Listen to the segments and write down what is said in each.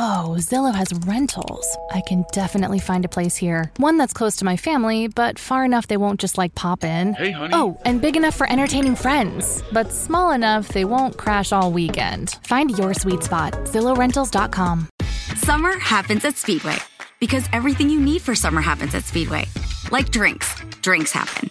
Oh, Zillow has rentals. I can definitely find a place here. One that's close to my family, but far enough they won't just like pop in. Hey, honey. Oh, and big enough for entertaining friends, but small enough they won't crash all weekend. Find your sweet spot. ZillowRentals.com. Summer happens at Speedway because everything you need for summer happens at Speedway. Like drinks, drinks happen.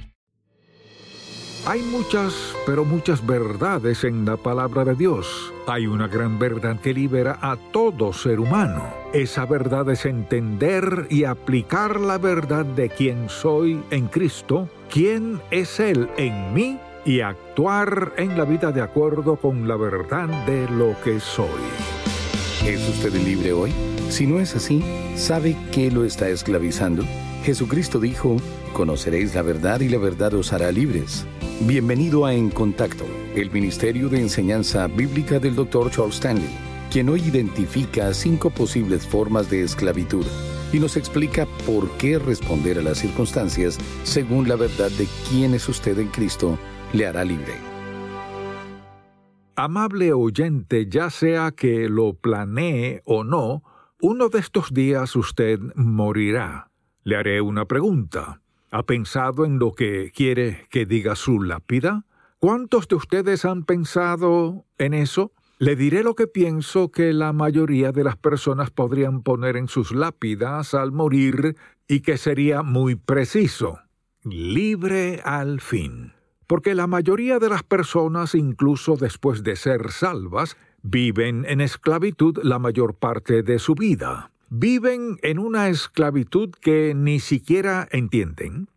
Hay muchas, pero muchas verdades en la palabra de Dios. Hay una gran verdad que libera a todo ser humano. Esa verdad es entender y aplicar la verdad de quién soy en Cristo, quién es Él en mí y actuar en la vida de acuerdo con la verdad de lo que soy. ¿Es usted libre hoy? Si no es así, ¿sabe qué lo está esclavizando? Jesucristo dijo, conoceréis la verdad y la verdad os hará libres. Bienvenido a En Contacto, el Ministerio de Enseñanza Bíblica del Dr. Charles Stanley, quien hoy identifica cinco posibles formas de esclavitud y nos explica por qué responder a las circunstancias según la verdad de quién es usted en Cristo le hará libre. Amable oyente, ya sea que lo planee o no, uno de estos días usted morirá. Le haré una pregunta. ¿Ha pensado en lo que quiere que diga su lápida? ¿Cuántos de ustedes han pensado en eso? Le diré lo que pienso que la mayoría de las personas podrían poner en sus lápidas al morir y que sería muy preciso. Libre al fin. Porque la mayoría de las personas, incluso después de ser salvas, viven en esclavitud la mayor parte de su vida viven en una esclavitud que ni siquiera entienden,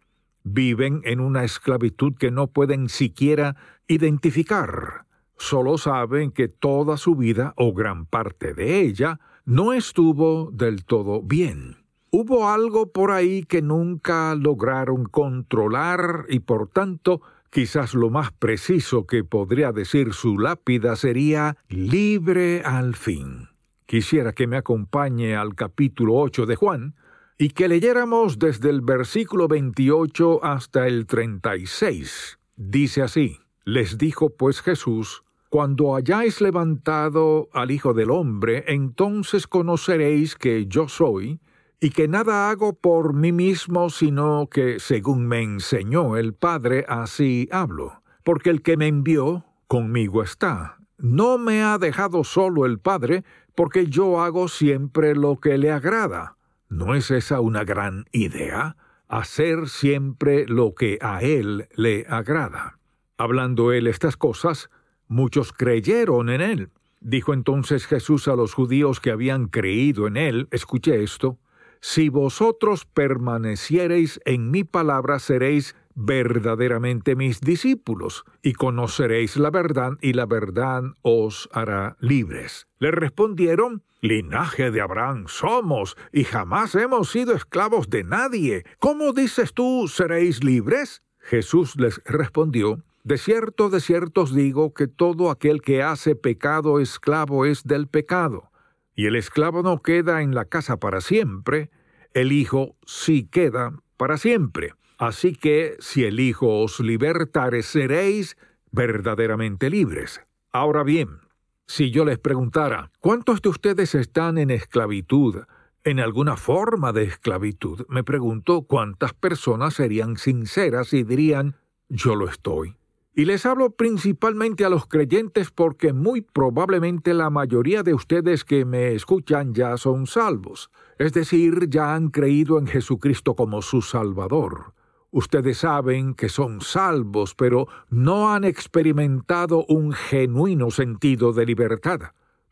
viven en una esclavitud que no pueden siquiera identificar, solo saben que toda su vida o gran parte de ella no estuvo del todo bien. Hubo algo por ahí que nunca lograron controlar y por tanto quizás lo más preciso que podría decir su lápida sería libre al fin. Quisiera que me acompañe al capítulo 8 de Juan y que leyéramos desde el versículo 28 hasta el 36. Dice así, les dijo pues Jesús, cuando hayáis levantado al Hijo del Hombre, entonces conoceréis que yo soy, y que nada hago por mí mismo, sino que, según me enseñó el Padre, así hablo. Porque el que me envió, conmigo está. No me ha dejado solo el Padre, porque yo hago siempre lo que le agrada. ¿No es esa una gran idea? Hacer siempre lo que a Él le agrada. Hablando Él estas cosas, muchos creyeron en Él. Dijo entonces Jesús a los judíos que habían creído en Él, escuche esto, si vosotros permaneciereis en mi palabra seréis verdaderamente mis discípulos, y conoceréis la verdad, y la verdad os hará libres. Le respondieron, Linaje de Abraham somos, y jamás hemos sido esclavos de nadie. ¿Cómo dices tú seréis libres? Jesús les respondió, De cierto, de cierto os digo que todo aquel que hace pecado esclavo es del pecado. Y el esclavo no queda en la casa para siempre, el Hijo sí queda para siempre. Así que si el Hijo os libertare, seréis verdaderamente libres. Ahora bien, si yo les preguntara, ¿cuántos de ustedes están en esclavitud, en alguna forma de esclavitud? Me pregunto cuántas personas serían sinceras y dirían, yo lo estoy. Y les hablo principalmente a los creyentes porque muy probablemente la mayoría de ustedes que me escuchan ya son salvos, es decir, ya han creído en Jesucristo como su Salvador. Ustedes saben que son salvos, pero no han experimentado un genuino sentido de libertad.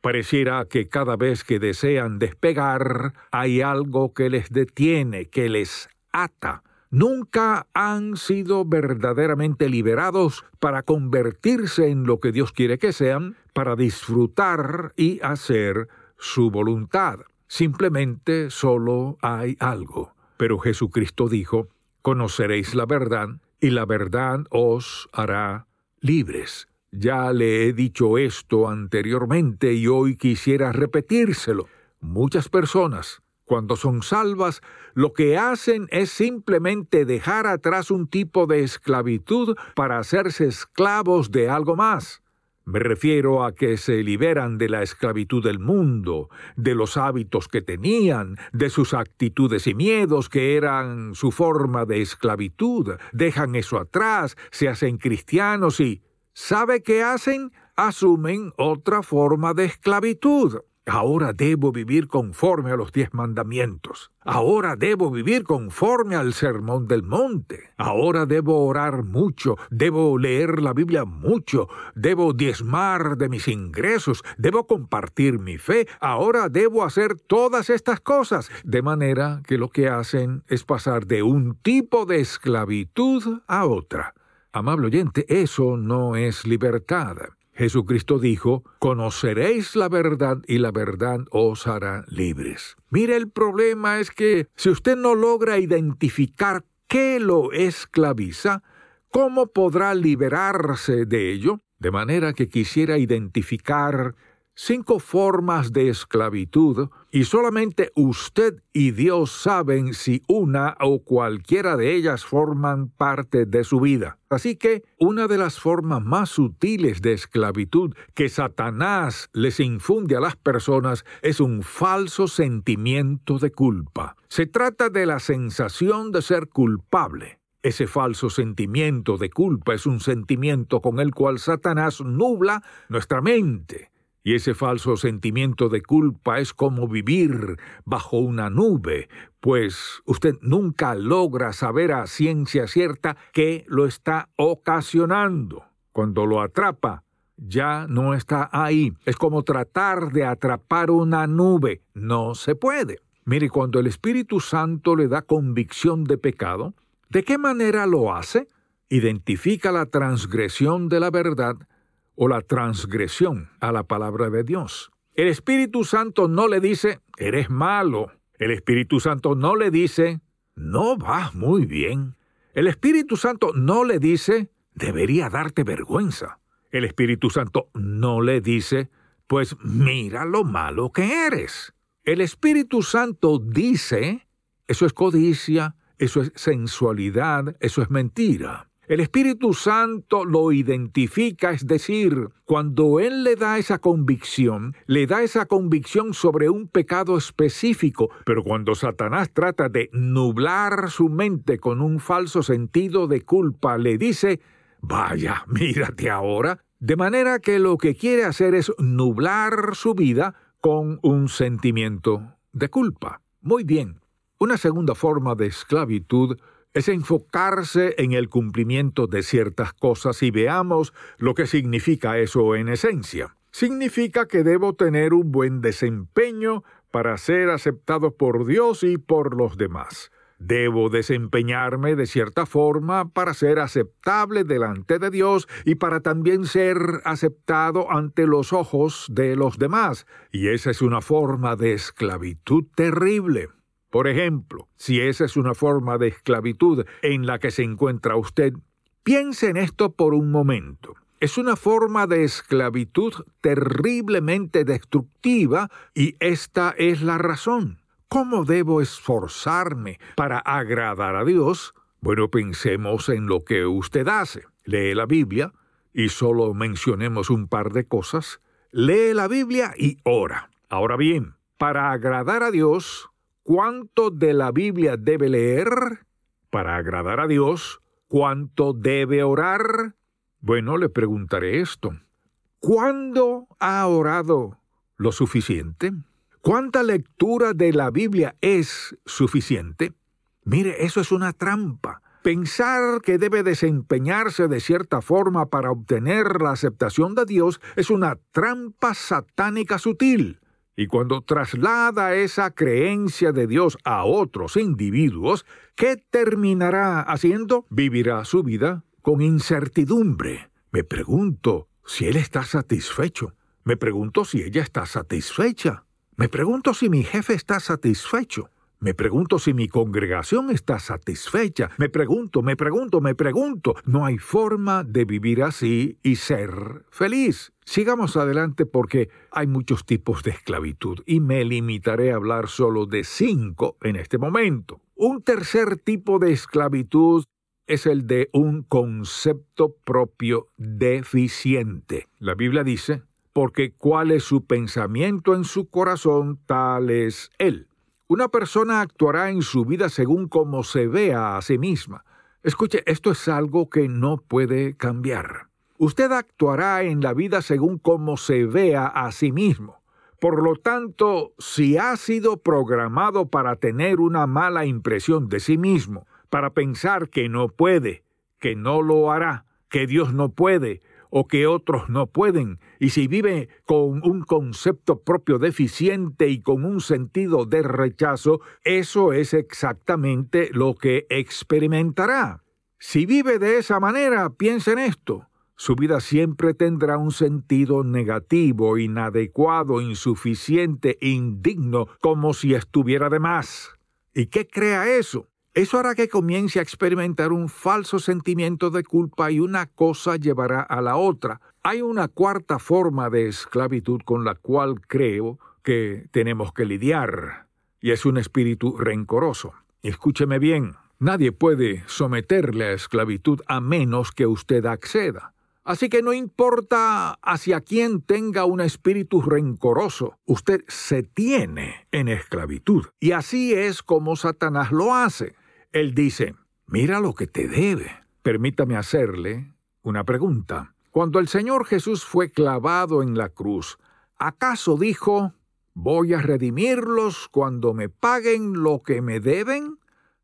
Pareciera que cada vez que desean despegar hay algo que les detiene, que les ata. Nunca han sido verdaderamente liberados para convertirse en lo que Dios quiere que sean, para disfrutar y hacer su voluntad. Simplemente solo hay algo. Pero Jesucristo dijo, conoceréis la verdad, y la verdad os hará libres. Ya le he dicho esto anteriormente y hoy quisiera repetírselo. Muchas personas, cuando son salvas, lo que hacen es simplemente dejar atrás un tipo de esclavitud para hacerse esclavos de algo más. Me refiero a que se liberan de la esclavitud del mundo, de los hábitos que tenían, de sus actitudes y miedos que eran su forma de esclavitud, dejan eso atrás, se hacen cristianos y ¿sabe qué hacen? Asumen otra forma de esclavitud. Ahora debo vivir conforme a los diez mandamientos. Ahora debo vivir conforme al sermón del monte. Ahora debo orar mucho. Debo leer la Biblia mucho. Debo diezmar de mis ingresos. Debo compartir mi fe. Ahora debo hacer todas estas cosas. De manera que lo que hacen es pasar de un tipo de esclavitud a otra. Amable oyente, eso no es libertad. Jesucristo dijo, conoceréis la verdad y la verdad os hará libres. Mire, el problema es que si usted no logra identificar qué lo esclaviza, ¿cómo podrá liberarse de ello? De manera que quisiera identificar cinco formas de esclavitud y solamente usted y Dios saben si una o cualquiera de ellas forman parte de su vida. Así que una de las formas más sutiles de esclavitud que Satanás les infunde a las personas es un falso sentimiento de culpa. Se trata de la sensación de ser culpable. Ese falso sentimiento de culpa es un sentimiento con el cual Satanás nubla nuestra mente y ese falso sentimiento de culpa es como vivir bajo una nube, pues usted nunca logra saber a ciencia cierta qué lo está ocasionando. Cuando lo atrapa, ya no está ahí. Es como tratar de atrapar una nube. No se puede. Mire, cuando el Espíritu Santo le da convicción de pecado, ¿de qué manera lo hace? Identifica la transgresión de la verdad o la transgresión a la palabra de Dios. El Espíritu Santo no le dice, eres malo. El Espíritu Santo no le dice, no vas muy bien. El Espíritu Santo no le dice, debería darte vergüenza. El Espíritu Santo no le dice, pues mira lo malo que eres. El Espíritu Santo dice, eso es codicia, eso es sensualidad, eso es mentira. El Espíritu Santo lo identifica, es decir, cuando Él le da esa convicción, le da esa convicción sobre un pecado específico, pero cuando Satanás trata de nublar su mente con un falso sentido de culpa, le dice, vaya, mírate ahora, de manera que lo que quiere hacer es nublar su vida con un sentimiento de culpa. Muy bien, una segunda forma de esclavitud es enfocarse en el cumplimiento de ciertas cosas y veamos lo que significa eso en esencia. Significa que debo tener un buen desempeño para ser aceptado por Dios y por los demás. Debo desempeñarme de cierta forma para ser aceptable delante de Dios y para también ser aceptado ante los ojos de los demás. Y esa es una forma de esclavitud terrible. Por ejemplo, si esa es una forma de esclavitud en la que se encuentra usted, piense en esto por un momento. Es una forma de esclavitud terriblemente destructiva y esta es la razón. ¿Cómo debo esforzarme para agradar a Dios? Bueno, pensemos en lo que usted hace. Lee la Biblia y solo mencionemos un par de cosas. Lee la Biblia y ora. Ahora bien, para agradar a Dios, ¿Cuánto de la Biblia debe leer para agradar a Dios? ¿Cuánto debe orar? Bueno, le preguntaré esto. ¿Cuándo ha orado lo suficiente? ¿Cuánta lectura de la Biblia es suficiente? Mire, eso es una trampa. Pensar que debe desempeñarse de cierta forma para obtener la aceptación de Dios es una trampa satánica sutil. Y cuando traslada esa creencia de Dios a otros individuos, ¿qué terminará haciendo? Vivirá su vida con incertidumbre. Me pregunto si él está satisfecho. Me pregunto si ella está satisfecha. Me pregunto si mi jefe está satisfecho. Me pregunto si mi congregación está satisfecha. Me pregunto, me pregunto, me pregunto. No hay forma de vivir así y ser feliz. Sigamos adelante porque hay muchos tipos de esclavitud y me limitaré a hablar solo de cinco en este momento. Un tercer tipo de esclavitud es el de un concepto propio deficiente. La Biblia dice, porque cuál es su pensamiento en su corazón, tal es él. Una persona actuará en su vida según como se vea a sí misma. Escuche, esto es algo que no puede cambiar. Usted actuará en la vida según como se vea a sí mismo. Por lo tanto, si ha sido programado para tener una mala impresión de sí mismo, para pensar que no puede, que no lo hará, que Dios no puede, o que otros no pueden, y si vive con un concepto propio deficiente y con un sentido de rechazo, eso es exactamente lo que experimentará. Si vive de esa manera, piensa en esto. Su vida siempre tendrá un sentido negativo, inadecuado, insuficiente, indigno, como si estuviera de más. ¿Y qué crea eso? Eso hará que comience a experimentar un falso sentimiento de culpa y una cosa llevará a la otra. Hay una cuarta forma de esclavitud con la cual creo que tenemos que lidiar, y es un espíritu rencoroso. Escúcheme bien, nadie puede someterle a esclavitud a menos que usted acceda. Así que no importa hacia quién tenga un espíritu rencoroso, usted se tiene en esclavitud. Y así es como Satanás lo hace. Él dice, mira lo que te debe. Permítame hacerle una pregunta. Cuando el Señor Jesús fue clavado en la cruz, ¿acaso dijo, voy a redimirlos cuando me paguen lo que me deben?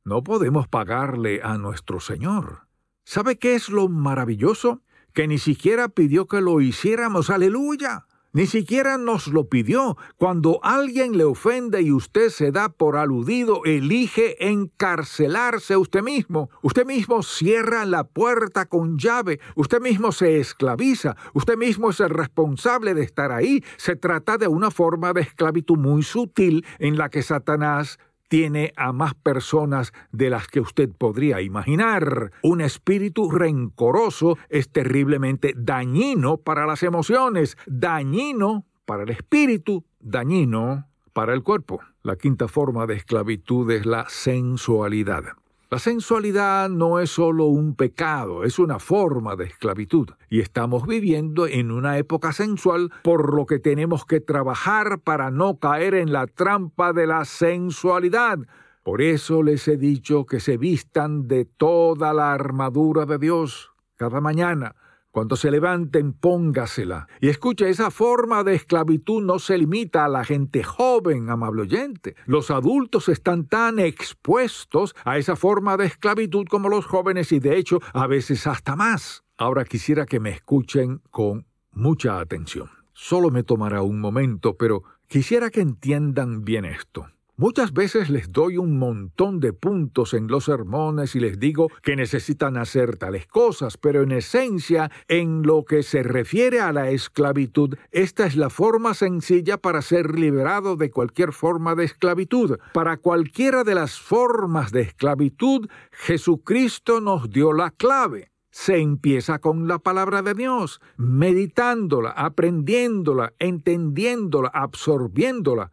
No podemos pagarle a nuestro Señor. ¿Sabe qué es lo maravilloso? Que ni siquiera pidió que lo hiciéramos. Aleluya. Ni siquiera nos lo pidió. Cuando alguien le ofende y usted se da por aludido, elige encarcelarse usted mismo. Usted mismo cierra la puerta con llave. Usted mismo se esclaviza. Usted mismo es el responsable de estar ahí. Se trata de una forma de esclavitud muy sutil en la que Satanás tiene a más personas de las que usted podría imaginar. Un espíritu rencoroso es terriblemente dañino para las emociones, dañino para el espíritu, dañino para el cuerpo. La quinta forma de esclavitud es la sensualidad. La sensualidad no es solo un pecado, es una forma de esclavitud. Y estamos viviendo en una época sensual, por lo que tenemos que trabajar para no caer en la trampa de la sensualidad. Por eso les he dicho que se vistan de toda la armadura de Dios cada mañana cuando se levanten, póngasela. Y escucha, esa forma de esclavitud no se limita a la gente joven, amable oyente. Los adultos están tan expuestos a esa forma de esclavitud como los jóvenes y de hecho a veces hasta más. Ahora quisiera que me escuchen con mucha atención. Solo me tomará un momento, pero quisiera que entiendan bien esto. Muchas veces les doy un montón de puntos en los sermones y les digo que necesitan hacer tales cosas, pero en esencia, en lo que se refiere a la esclavitud, esta es la forma sencilla para ser liberado de cualquier forma de esclavitud. Para cualquiera de las formas de esclavitud, Jesucristo nos dio la clave se empieza con la palabra de Dios, meditándola, aprendiéndola, entendiéndola, absorbiéndola.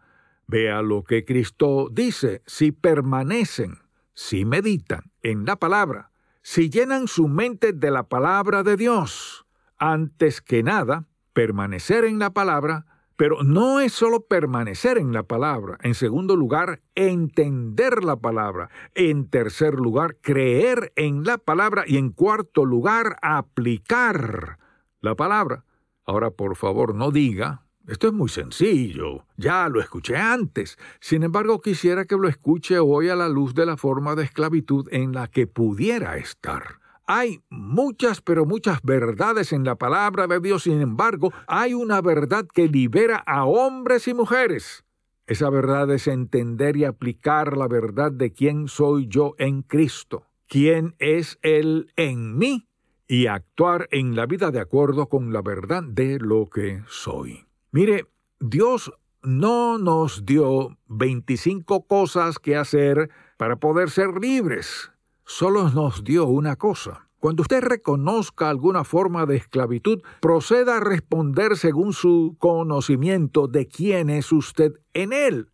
Vea lo que Cristo dice, si permanecen, si meditan en la palabra, si llenan su mente de la palabra de Dios, antes que nada, permanecer en la palabra, pero no es solo permanecer en la palabra. En segundo lugar, entender la palabra. En tercer lugar, creer en la palabra. Y en cuarto lugar, aplicar la palabra. Ahora, por favor, no diga, esto es muy sencillo, ya lo escuché antes. Sin embargo, quisiera que lo escuche hoy a la luz de la forma de esclavitud en la que pudiera estar. Hay muchas, pero muchas verdades en la palabra de Dios, sin embargo, hay una verdad que libera a hombres y mujeres. Esa verdad es entender y aplicar la verdad de quién soy yo en Cristo, quién es Él en mí, y actuar en la vida de acuerdo con la verdad de lo que soy. Mire, Dios no nos dio 25 cosas que hacer para poder ser libres. Solo nos dio una cosa. Cuando usted reconozca alguna forma de esclavitud, proceda a responder según su conocimiento de quién es usted en él.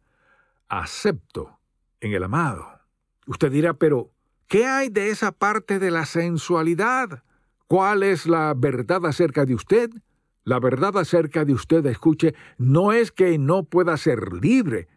Acepto en el amado. Usted dirá, pero, ¿qué hay de esa parte de la sensualidad? ¿Cuál es la verdad acerca de usted? La verdad acerca de usted, escuche, no es que no pueda ser libre.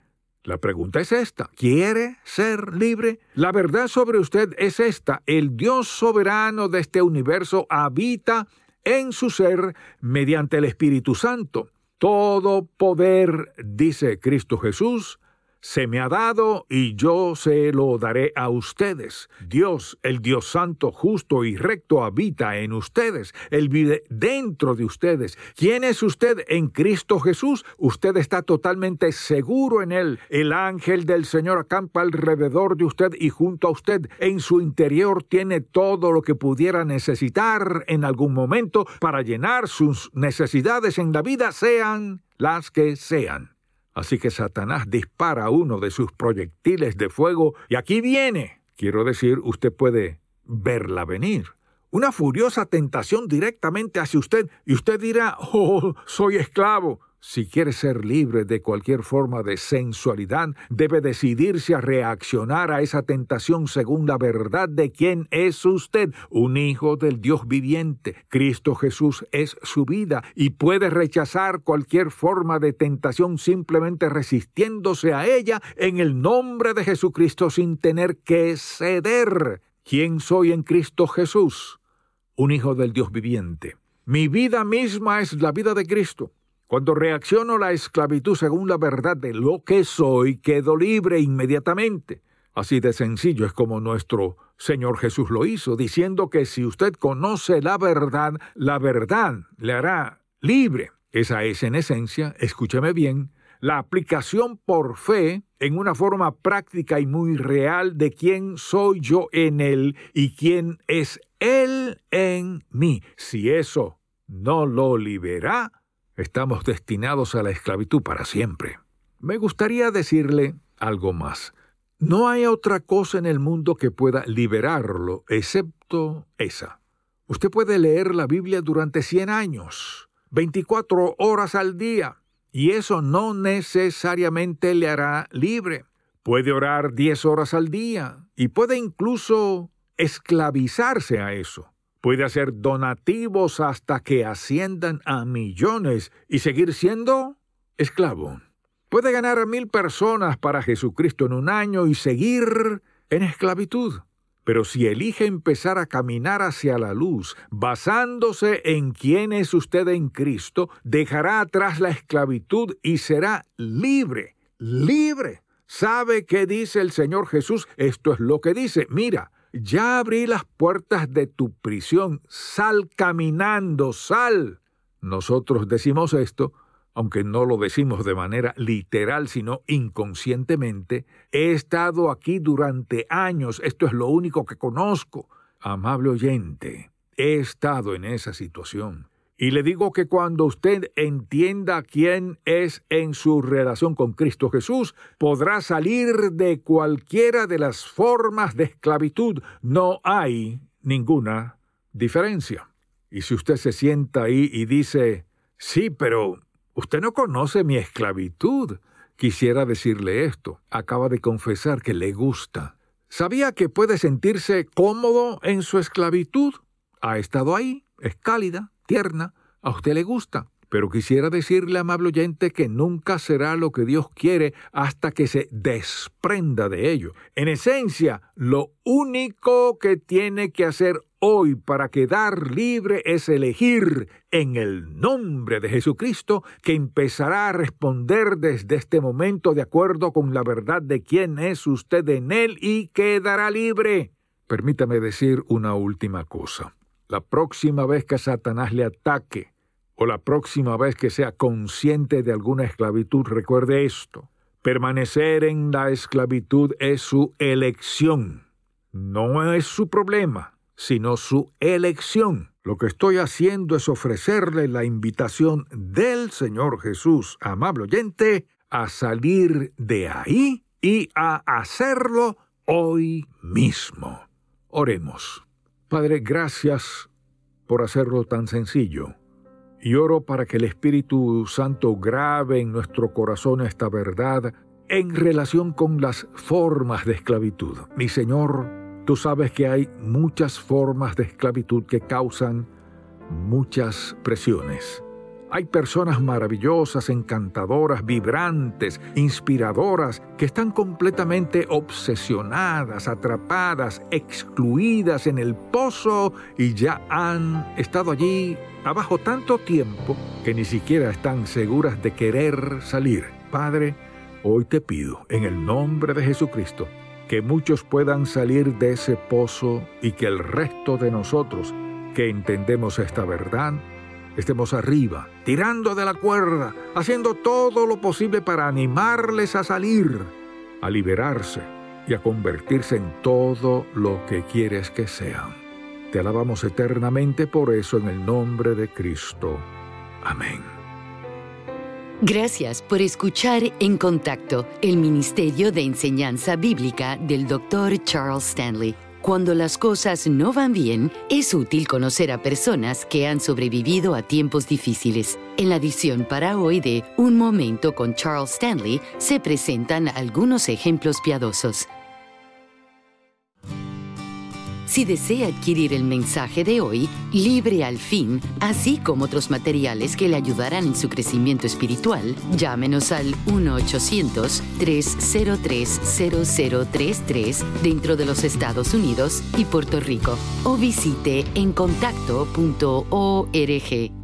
La pregunta es esta, ¿quiere ser libre? La verdad sobre usted es esta, el Dios soberano de este universo habita en su ser mediante el Espíritu Santo. Todo poder, dice Cristo Jesús, se me ha dado y yo se lo daré a ustedes. Dios, el Dios santo, justo y recto, habita en ustedes. Él vive dentro de ustedes. ¿Quién es usted en Cristo Jesús? Usted está totalmente seguro en Él. El ángel del Señor acampa alrededor de usted y junto a usted. En su interior tiene todo lo que pudiera necesitar en algún momento para llenar sus necesidades en la vida, sean las que sean. Así que Satanás dispara uno de sus proyectiles de fuego y aquí viene. Quiero decir, usted puede verla venir. Una furiosa tentación directamente hacia usted y usted dirá, oh, soy esclavo. Si quiere ser libre de cualquier forma de sensualidad, debe decidirse a reaccionar a esa tentación según la verdad de quién es usted, un hijo del Dios viviente. Cristo Jesús es su vida y puede rechazar cualquier forma de tentación simplemente resistiéndose a ella en el nombre de Jesucristo sin tener que ceder. ¿Quién soy en Cristo Jesús? Un hijo del Dios viviente. Mi vida misma es la vida de Cristo. Cuando reacciono la esclavitud según la verdad de lo que soy, quedo libre inmediatamente. Así de sencillo es como nuestro Señor Jesús lo hizo, diciendo que si usted conoce la verdad, la verdad le hará libre. Esa es en esencia, escúcheme bien, la aplicación por fe en una forma práctica y muy real de quién soy yo en Él y quién es Él en mí. Si eso no lo libera, Estamos destinados a la esclavitud para siempre. Me gustaría decirle algo más. No hay otra cosa en el mundo que pueda liberarlo excepto esa. Usted puede leer la Biblia durante 100 años, 24 horas al día, y eso no necesariamente le hará libre. Puede orar 10 horas al día y puede incluso esclavizarse a eso puede hacer donativos hasta que asciendan a millones y seguir siendo esclavo. Puede ganar a mil personas para Jesucristo en un año y seguir en esclavitud. Pero si elige empezar a caminar hacia la luz, basándose en quién es usted en Cristo, dejará atrás la esclavitud y será libre, libre. ¿Sabe qué dice el Señor Jesús? Esto es lo que dice. Mira, ya abrí las puertas de tu prisión, sal caminando, sal. Nosotros decimos esto, aunque no lo decimos de manera literal, sino inconscientemente. He estado aquí durante años, esto es lo único que conozco. Amable oyente, he estado en esa situación. Y le digo que cuando usted entienda quién es en su relación con Cristo Jesús, podrá salir de cualquiera de las formas de esclavitud. No hay ninguna diferencia. Y si usted se sienta ahí y dice, sí, pero usted no conoce mi esclavitud, quisiera decirle esto. Acaba de confesar que le gusta. ¿Sabía que puede sentirse cómodo en su esclavitud? Ha estado ahí, es cálida, tierna, a usted le gusta. Pero quisiera decirle, amable oyente, que nunca será lo que Dios quiere hasta que se desprenda de ello. En esencia, lo único que tiene que hacer hoy para quedar libre es elegir en el nombre de Jesucristo, que empezará a responder desde este momento de acuerdo con la verdad de quién es usted en él y quedará libre. Permítame decir una última cosa. La próxima vez que Satanás le ataque, o la próxima vez que sea consciente de alguna esclavitud, recuerde esto. Permanecer en la esclavitud es su elección. No es su problema, sino su elección. Lo que estoy haciendo es ofrecerle la invitación del Señor Jesús, amable oyente, a salir de ahí y a hacerlo hoy mismo. Oremos. Padre, gracias por hacerlo tan sencillo. Y oro para que el Espíritu Santo grabe en nuestro corazón esta verdad en relación con las formas de esclavitud. Mi Señor, tú sabes que hay muchas formas de esclavitud que causan muchas presiones. Hay personas maravillosas, encantadoras, vibrantes, inspiradoras, que están completamente obsesionadas, atrapadas, excluidas en el pozo y ya han estado allí abajo tanto tiempo que ni siquiera están seguras de querer salir. Padre, hoy te pido, en el nombre de Jesucristo, que muchos puedan salir de ese pozo y que el resto de nosotros que entendemos esta verdad, estemos arriba, tirando de la cuerda, haciendo todo lo posible para animarles a salir, a liberarse y a convertirse en todo lo que quieres que sean. Te alabamos eternamente por eso en el nombre de Cristo. Amén. Gracias por escuchar En Contacto, el Ministerio de Enseñanza Bíblica del Dr. Charles Stanley. Cuando las cosas no van bien, es útil conocer a personas que han sobrevivido a tiempos difíciles. En la edición para hoy de Un Momento con Charles Stanley se presentan algunos ejemplos piadosos. Si desea adquirir el mensaje de hoy, Libre al Fin, así como otros materiales que le ayudarán en su crecimiento espiritual, llámenos al 1-800-303-0033 dentro de los Estados Unidos y Puerto Rico o visite encontacto.org.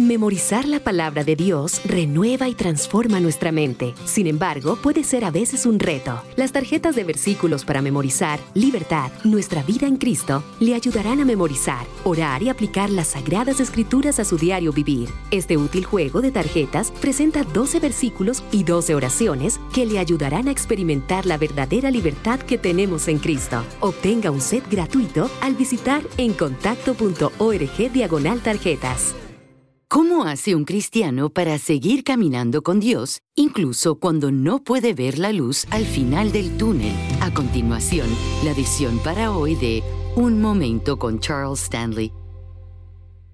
Memorizar la palabra de Dios renueva y transforma nuestra mente. Sin embargo, puede ser a veces un reto. Las tarjetas de versículos para memorizar, libertad, nuestra vida en Cristo, le ayudarán a memorizar, orar y aplicar las sagradas escrituras a su diario vivir. Este útil juego de tarjetas presenta 12 versículos y 12 oraciones que le ayudarán a experimentar la verdadera libertad que tenemos en Cristo. Obtenga un set gratuito al visitar encontacto.org diagonal tarjetas. ¿Cómo hace un cristiano para seguir caminando con Dios incluso cuando no puede ver la luz al final del túnel? A continuación, la edición para hoy de Un Momento con Charles Stanley.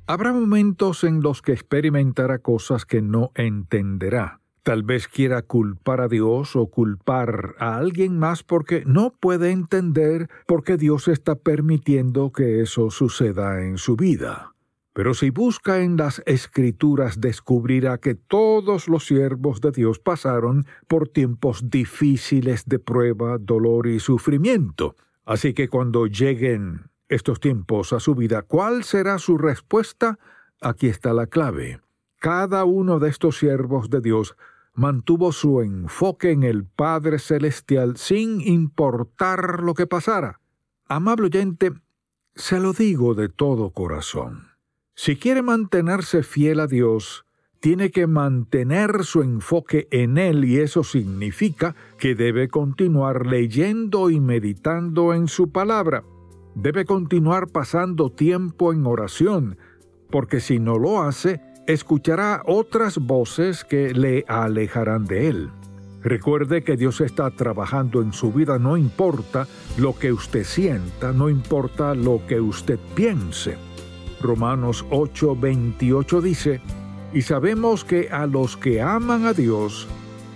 Habrá momentos en los que experimentará cosas que no entenderá. Tal vez quiera culpar a Dios o culpar a alguien más porque no puede entender por qué Dios está permitiendo que eso suceda en su vida. Pero si busca en las escrituras descubrirá que todos los siervos de Dios pasaron por tiempos difíciles de prueba, dolor y sufrimiento. Así que cuando lleguen estos tiempos a su vida, ¿cuál será su respuesta? Aquí está la clave. Cada uno de estos siervos de Dios mantuvo su enfoque en el Padre Celestial sin importar lo que pasara. Amable oyente, se lo digo de todo corazón. Si quiere mantenerse fiel a Dios, tiene que mantener su enfoque en Él y eso significa que debe continuar leyendo y meditando en su palabra. Debe continuar pasando tiempo en oración, porque si no lo hace, escuchará otras voces que le alejarán de Él. Recuerde que Dios está trabajando en su vida, no importa lo que usted sienta, no importa lo que usted piense. Romanos 8:28 dice, y sabemos que a los que aman a Dios,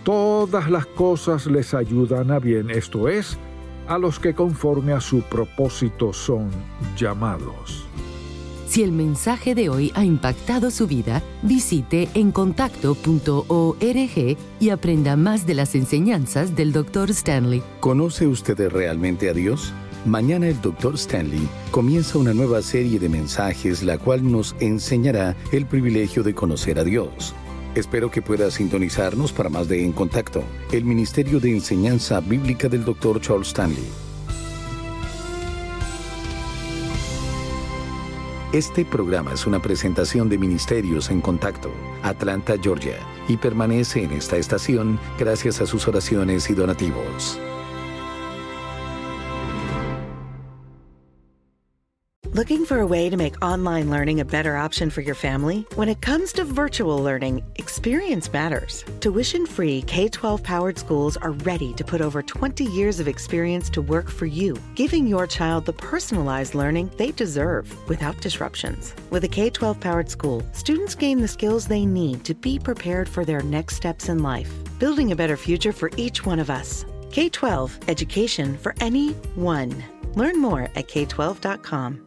todas las cosas les ayudan a bien, esto es, a los que conforme a su propósito son llamados. Si el mensaje de hoy ha impactado su vida, visite encontacto.org y aprenda más de las enseñanzas del Dr. Stanley. ¿Conoce usted realmente a Dios? Mañana el Dr. Stanley comienza una nueva serie de mensajes la cual nos enseñará el privilegio de conocer a Dios. Espero que pueda sintonizarnos para más de En Contacto, el Ministerio de Enseñanza Bíblica del Dr. Charles Stanley. Este programa es una presentación de Ministerios en Contacto, Atlanta, Georgia, y permanece en esta estación gracias a sus oraciones y donativos. Looking for a way to make online learning a better option for your family? When it comes to virtual learning, experience matters. Tuition free K 12 powered schools are ready to put over 20 years of experience to work for you, giving your child the personalized learning they deserve without disruptions. With a K 12 powered school, students gain the skills they need to be prepared for their next steps in life, building a better future for each one of us. K 12 Education for Anyone. Learn more at k12.com.